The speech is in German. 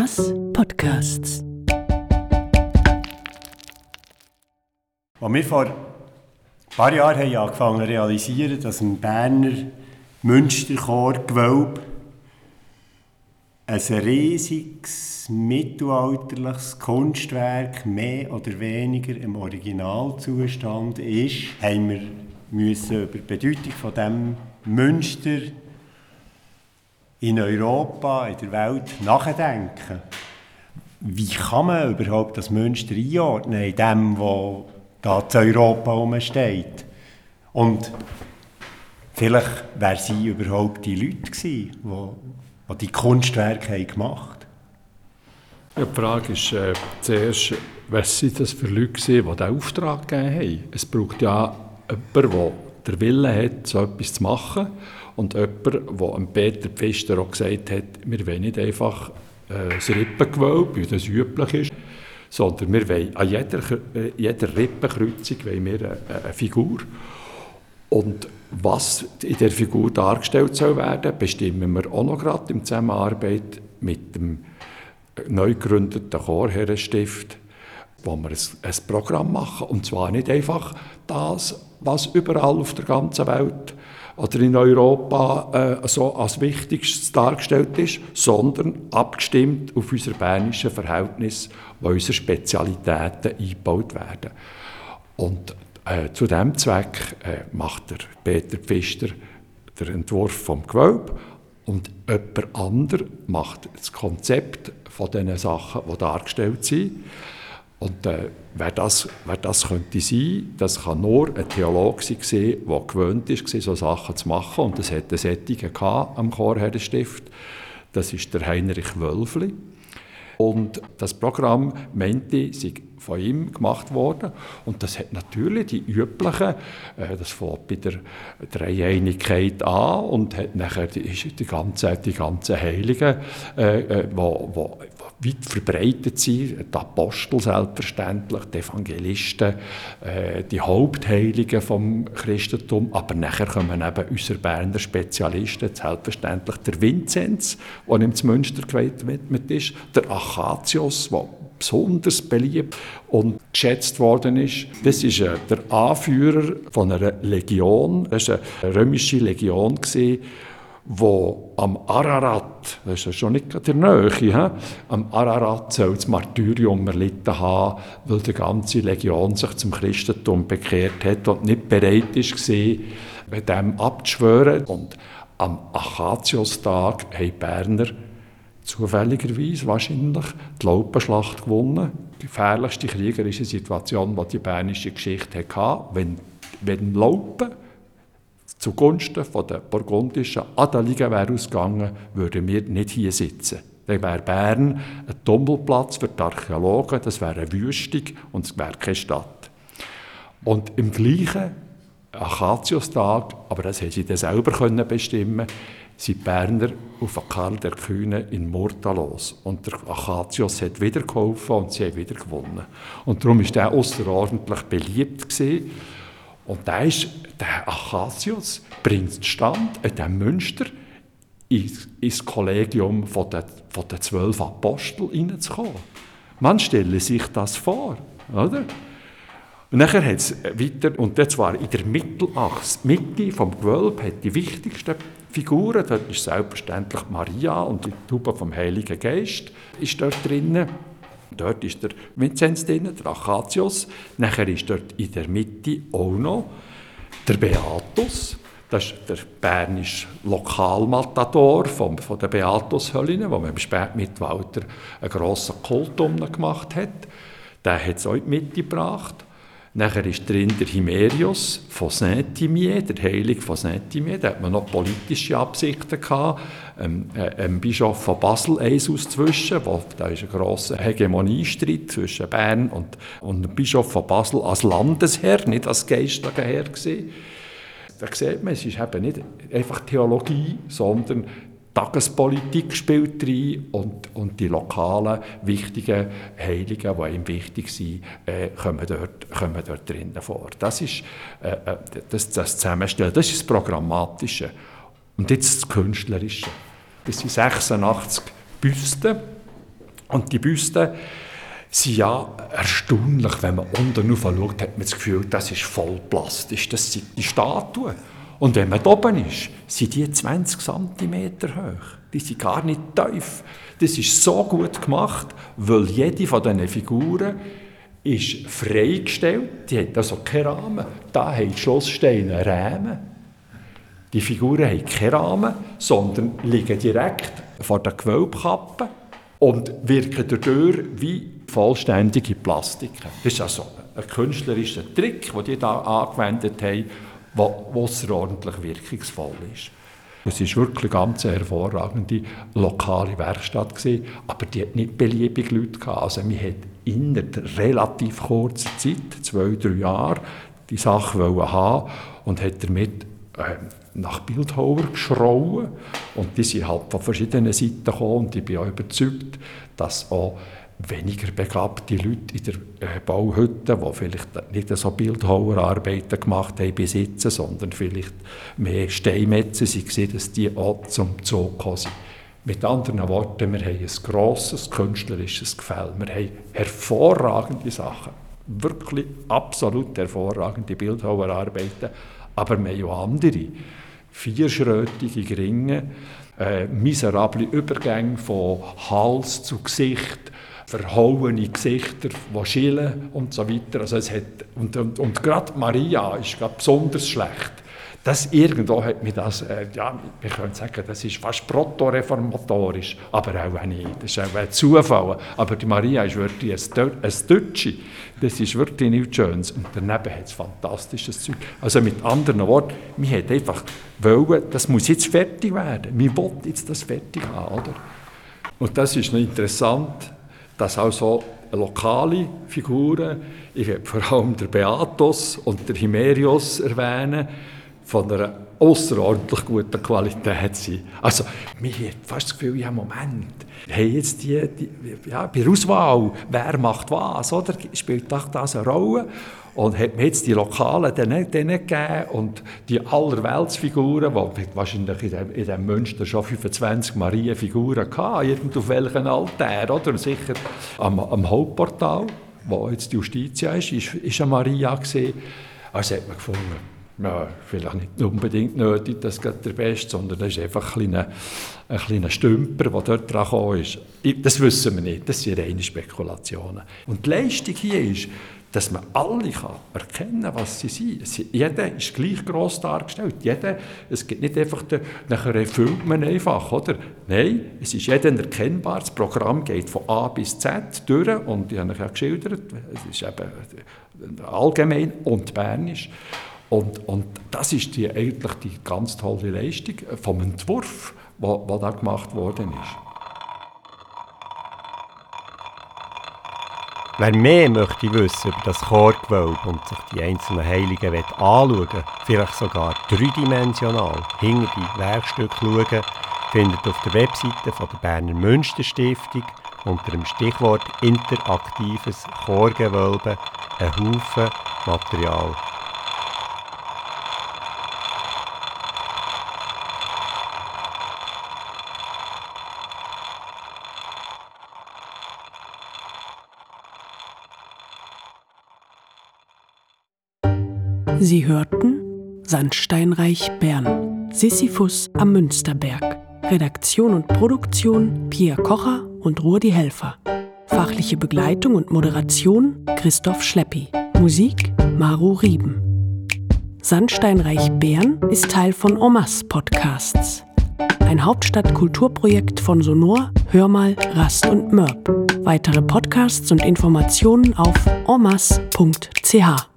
Thomas Podcasts. Als wir vor ein paar Jahren haben angefangen zu realisieren, dass ein Berner Münsterchor-Gewölbe ein riesiges mittelalterliches Kunstwerk mehr oder weniger im Originalzustand ist, haben wir müssen über die Bedeutung von dem Münster in Europa, in der Welt nachdenken. Wie kann man überhaupt das Münster einordnen in dem, was da zu Europa herumsteht? Und vielleicht, wer sie überhaupt die Leute gewesen, die, die Kunstwerke gemacht haben? Die Frage ist äh, zuerst, was sind das für Leute die diesen Auftrag gegeben haben? Es braucht ja jemanden, der den Willen hat, so etwas zu machen und jemand, der Peter Pfister auch gesagt hat, wir wollen nicht einfach äh, Rippengewölbe, wie das üblich ist, sondern wir wollen an jeder, äh, jeder Rippenkreuzung wollen wir eine, eine Figur. Und was in der Figur dargestellt soll werden, bestimmen wir auch noch gerade in Zusammenarbeit mit dem neu gegründeten Chorherrenstift, wo wir ein, ein Programm machen. Und zwar nicht einfach das, was überall auf der ganzen Welt oder in Europa äh, so als Wichtigstes dargestellt ist, sondern abgestimmt auf unser bernische Verhältnis, wo unsere Spezialitäten eingebaut werden. Und äh, zu diesem Zweck äh, macht der Peter Pfister den Entwurf vom Gewölbe und jemand anderes macht das Konzept von diesen Sachen, die dargestellt sind. Und äh, wer, das, wer das könnte sein, das kann nur ein Theologe sein, der gewöhnt ist, so Sachen zu machen. Und das hat eine Sättige am Chorherrenstift. Das ist der Heinrich Wölfli. Und das Programm meinte, sei von ihm gemacht worden. Und das hat natürlich die üblichen, äh, das fängt bei der Dreieinigkeit an und hat nachher die, die ganzen die ganze Heiligen, äh, äh, wo, wo weit verbreitet sind, die Apostel selbstverständlich, die Evangelisten, äh, die Hauptheiligen vom Christentum, aber nachher kommen eben unsere Berner Spezialisten, selbstverständlich der Vinzenz, der im Münster gewidmet ist, der Achatius, der besonders beliebt und geschätzt worden ist. Das ist äh, der Anführer von einer Legion, das war eine römische Legion, gewesen, wo am Ararat, das ist ja schon nicht der Nähe, he? am Ararat soll das Martyrium erlitten haben, weil die ganze Legion sich zum Christentum bekehrt hat und nicht bereit war, mit dem abzuschwören. Und am Achatiostag haben Berner zufälligerweise wahrscheinlich die Laupenschlacht gewonnen. Die gefährlichste kriegerische Situation, die die bernische Geschichte hatte, wenn, wenn Laupen zugunsten der burgundischen Adeligen wäre ausgegangen, würden wir nicht hier sitzen. Dann wäre Bern ein Tummelplatz für die Archäologen, das wäre eine Wüstung und es wäre keine Stadt. Und im gleichen Achatiustag, aber das hätten sie dann selber können bestimmen sind die Berner auf Karl der Kühne in Murta los. Und der Achatius hat wieder geholfen und sie haben wieder gewonnen. Und darum war er außerordentlich beliebt. Gewesen. Und da ist, der Achatius bringt zustande, in diesem Münster ins, ins Kollegium von der, von der zwölf Apostel hineinzukommen. Man stelle sich das vor, oder? Und nachher hat es weiter, und das war in der Mittelachse, Mitte vom Gewölbe, hat die wichtigsten Figuren, dort ist selbstverständlich Maria und die Tube vom Heiligen Geist ist dort drinnen. Dort ist der Vinzenz drin, der Achatius. Nachher ist dort in der Mitte auch noch der Beatus. Das ist der bernische Lokalmatador von, von der Beatushölline, wo man im Spätmittelalter einen grossen Kult gemacht hat. Der hat es auch in die Mitte gebracht. Nachher ist drin der Himerius von Saint-Imier, der Heilige von Saint-Imier. Da hat man noch politische Absichten gehabt. Ähm, äh, ein Bischof von Basel eins auszwischen, da ist ein grosser Hegemoniestreit zwischen Bern und, und dem Bischof von Basel als Landesherr, nicht als geistlicher Herr gewesen. Da sieht man, es ist eben nicht einfach Theologie, sondern Tagespolitik spielt rein und, und die lokalen wichtigen Heiligen, die ihm wichtig sind, äh, kommen, dort, kommen dort drinnen vor. Das ist äh, äh, das, das Zusammenstellen, das ist das Programmatische. Und jetzt das Künstlerische. Das sind 86 Büsten Und die Büsten sind ja erstaunlich, wenn man unten schaut, hat man das Gefühl, das ist voll plastisch, das sind die Statuen. Und wenn man oben ist, sind die 20 cm hoch. Die sind gar nicht tief. Das ist so gut gemacht, weil jede von diesen Figuren ist freigestellt. Die hat also keinen Rahmen. Da haben die Schlosssteine Rahmen. Die Figuren haben keinen Rahmen, sondern liegen direkt vor der Gewölbkappe und wirken dadurch wie vollständige Plastiken. Das ist also ein künstlerischer Trick, den die da angewendet haben, der außerordentlich wirkungsvoll ist. Es war wirklich eine ganz hervorragende lokale Werkstatt, gewesen, aber die hat nicht beliebig Leute gehabt. Also man hat innerhalb relativ kurzer Zeit, zwei, drei Jahre, die Sache haben und hat damit äh, nach Bildhauer geschrauen. Und die sind halt von verschiedenen Seiten gekommen und ich bin auch überzeugt, dass auch weniger begabte Leute in der äh, Bauhütte, die vielleicht nicht so Bildhauerarbeiten gemacht haben bis jetzt, sondern vielleicht mehr Steinmetze waren, dass die auch zum Zug sind. Mit anderen Worten, wir haben ein grosses künstlerisches Gefälle. Wir haben hervorragende Sachen, wirklich absolut hervorragende Bildhauerarbeiten, aber wir haben auch andere, vierschrötige Gringe, äh, miserable Übergänge von Hals zu Gesicht, verhauene Gesichter, die schillen und so weiter. Also es hat, und, und, und gerade Maria ist besonders schlecht. Das irgendwo hat mich das, äh, ja, wir können sagen, das ist fast protoreformatorisch, aber auch nicht. Das ist auch ein Zufall. Aber die Maria ist wirklich ein, ein Deutsche. Das ist wirklich nichts Schönes. Und daneben hat es fantastisches Zeug. Also mit anderen Worten, wir hat einfach wollen, das muss jetzt fertig werden. Wir wollen jetzt das fertig haben, oder? Und das ist noch interessant, dass auch so lokale Figuren, ich werde vor allem der Beatus und der Himerius erwähnen, von einer außerordentlich guten Qualität sind. Also, mir hat fast das Gefühl, ja, Moment, haben jetzt die, die, ja, bei der Auswahl, wer macht was, oder? Spielt doch das eine Rolle? Und hat mir jetzt die Lokalen denen, denen gegeben und die Allerweltsfiguren, die wahrscheinlich in dem Münster schon 25 Marienfiguren hatten, irgend auf welchen Altar, oder? Sicher am, am Hauptportal, wo jetzt die Justitia ist, ist, ist eine Maria gesehen. Also hat man gefunden, ja, vielleicht nicht unbedingt nötig, dass der Beste, sondern das ist einfach ein kleiner, ein kleiner Stümper, der dort dran ist. Das wissen wir nicht, das sind reine Spekulationen. Und die Leistung hier ist, dass man alle kann erkennen kann, was sie sind. Jeder ist gleich gross dargestellt. Jeder, es gibt nicht einfach, den, nachher erfüllt man einfach, oder? Nein, es ist jeder erkennbar. Das Programm geht von A bis Z durch und ich habe euch ja geschildert, es ist eben allgemein und bernisch. Und, und das ist die, eigentlich die ganz tolle Leistung vom Entwurf, der da gemacht worden ist. Wer mehr möchte wissen über das Chorgewölbe und sich die einzelnen Heiligen anschauen vielleicht sogar dreidimensional hinter die Werkstücke schauen, findet auf der Webseite von der Berner Münsterstiftung unter dem Stichwort interaktives Chorgewölbe einen Haufen Material. Sie hörten Sandsteinreich Bern, Sisyphus am Münsterberg. Redaktion und Produktion Pierre Kocher und Rudi Helfer. Fachliche Begleitung und Moderation Christoph Schleppi. Musik Maru Rieben. Sandsteinreich Bern ist Teil von Omas Podcasts. Ein Hauptstadt-Kulturprojekt von Sonor, Hörmal, Rast und Mörb. Weitere Podcasts und Informationen auf omas.ch.